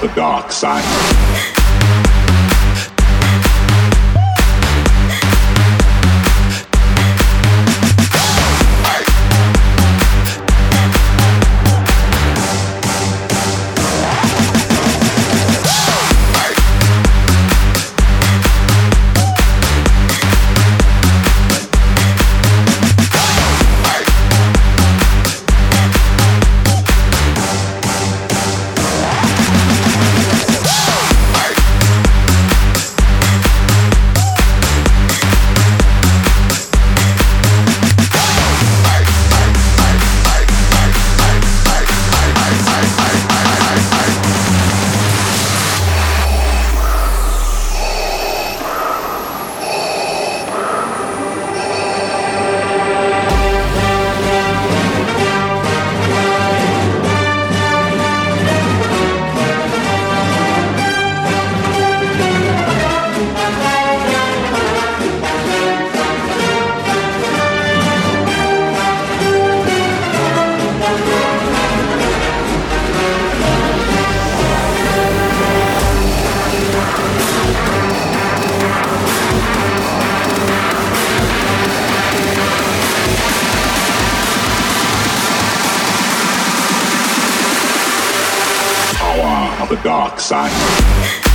the dark side. on the dark side.